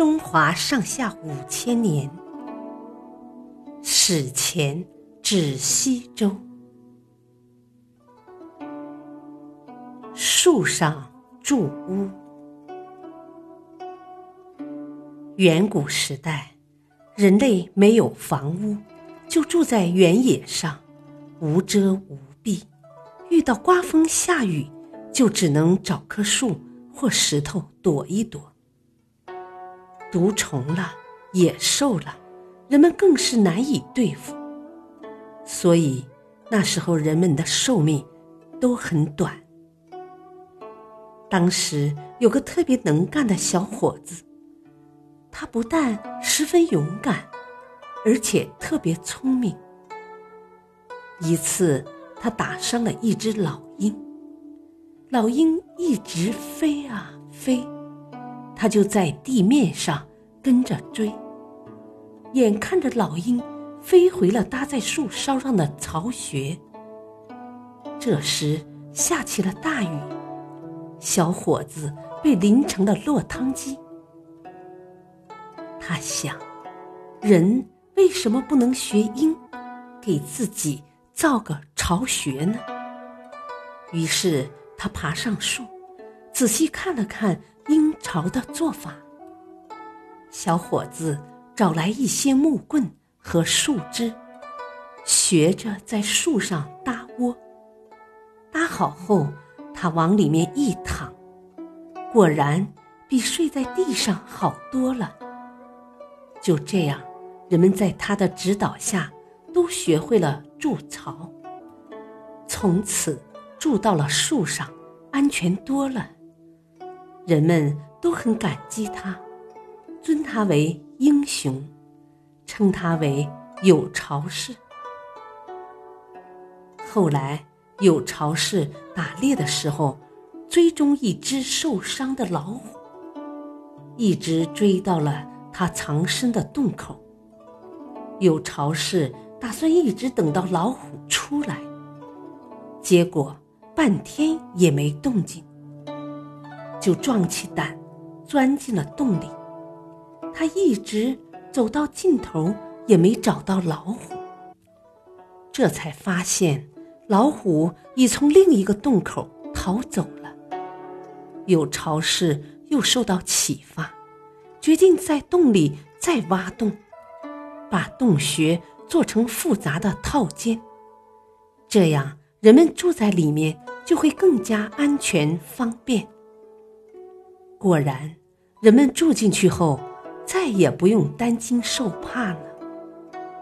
中华上下五千年，史前至西周。树上住屋。远古时代，人类没有房屋，就住在原野上，无遮无蔽。遇到刮风下雨，就只能找棵树或石头躲一躲。毒虫了，野兽了，人们更是难以对付。所以那时候人们的寿命都很短。当时有个特别能干的小伙子，他不但十分勇敢，而且特别聪明。一次，他打伤了一只老鹰，老鹰一直飞啊飞。他就在地面上跟着追，眼看着老鹰飞回了搭在树梢上的巢穴。这时下起了大雨，小伙子被淋成了落汤鸡。他想，人为什么不能学鹰，给自己造个巢穴呢？于是他爬上树，仔细看了看。鹰巢的做法。小伙子找来一些木棍和树枝，学着在树上搭窝。搭好后，他往里面一躺，果然比睡在地上好多了。就这样，人们在他的指导下都学会了筑巢，从此住到了树上，安全多了。人们都很感激他，尊他为英雄，称他为有巢氏。后来，有巢氏打猎的时候，追踪一只受伤的老虎，一直追到了他藏身的洞口。有巢氏打算一直等到老虎出来，结果半天也没动静。就壮起胆，钻进了洞里。他一直走到尽头，也没找到老虎。这才发现，老虎已从另一个洞口逃走了。有巢氏又受到启发，决定在洞里再挖洞，把洞穴做成复杂的套间，这样人们住在里面就会更加安全方便。果然，人们住进去后，再也不用担惊受怕了，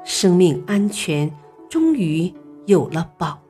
生命安全终于有了保